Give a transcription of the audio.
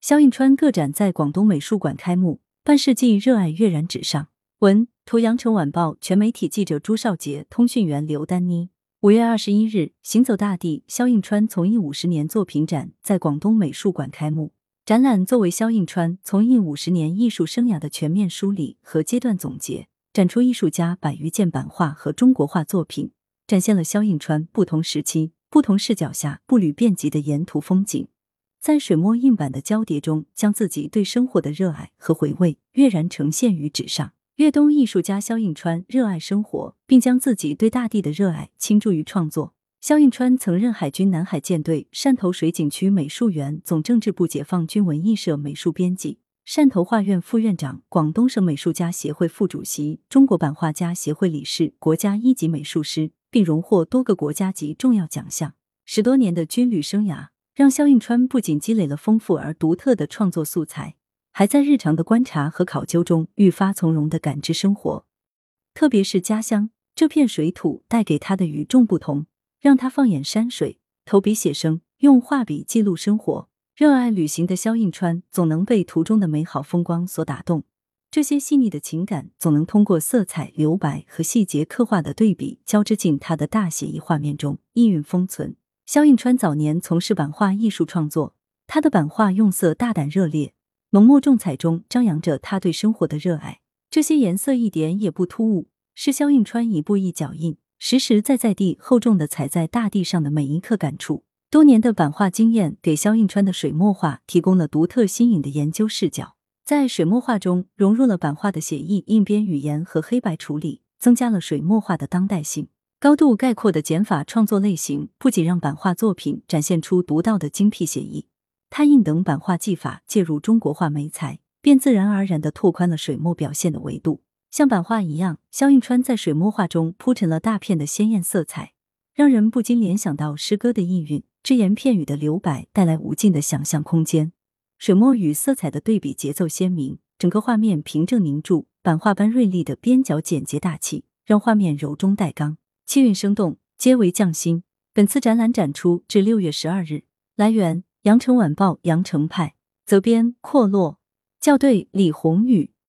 肖映川个展在广东美术馆开幕，半世纪热爱跃然纸上。文图：羊城晚报全媒体记者朱少杰，通讯员刘丹妮。五月二十一日，行走大地肖映川从艺五十年作品展在广东美术馆开幕。展览作为肖映川从艺五十年艺术生涯的全面梳理和阶段总结，展出艺术家百余件版画和中国画作品，展现了肖映川不同时期、不同视角下步履遍及的沿途风景。在水墨印版的交叠中，将自己对生活的热爱和回味跃然呈现于纸上。粤东艺术家肖应川热爱生活，并将自己对大地的热爱倾注于创作。肖应川曾任海军南海舰队汕头水警区美术员、总政治部解放军文艺社美术编辑、汕头画院副院长、广东省美术家协会副主席、中国版画家协会理事、国家一级美术师，并荣获多个国家级重要奖项。十多年的军旅生涯，让肖应川不仅积累了丰富而独特的创作素材。还在日常的观察和考究中愈发从容的感知生活，特别是家乡这片水土带给他的与众不同，让他放眼山水，投笔写生，用画笔记录生活。热爱旅行的肖应川总能被途中的美好风光所打动，这些细腻的情感总能通过色彩、留白和细节刻画的对比交织进他的大写意画面中，意蕴封存。肖应川早年从事版画艺术创作，他的版画用色大胆热烈。浓墨重彩中张扬着他对生活的热爱，这些颜色一点也不突兀，是肖应川一步一脚印、实实在在地厚重的踩在大地上的每一刻感触。多年的版画经验给肖应川的水墨画提供了独特新颖的研究视角，在水墨画中融入了版画的写意、印边语言和黑白处理，增加了水墨画的当代性。高度概括的减法创作类型，不仅让版画作品展现出独到的精辟写意。拓印等版画技法介入中国画媒材，便自然而然的拓宽了水墨表现的维度。像版画一样，肖映川在水墨画中铺陈了大片的鲜艳色彩，让人不禁联想到诗歌的意蕴，只言片语的留白带来无尽的想象空间。水墨与色彩的对比节奏鲜明，整个画面平正凝注，版画般锐利的边角简洁大气，让画面柔中带刚，气韵生动，皆为匠心。本次展览展出至六月十二日。来源。羊城晚报羊城派责编：阔落校对：李红宇。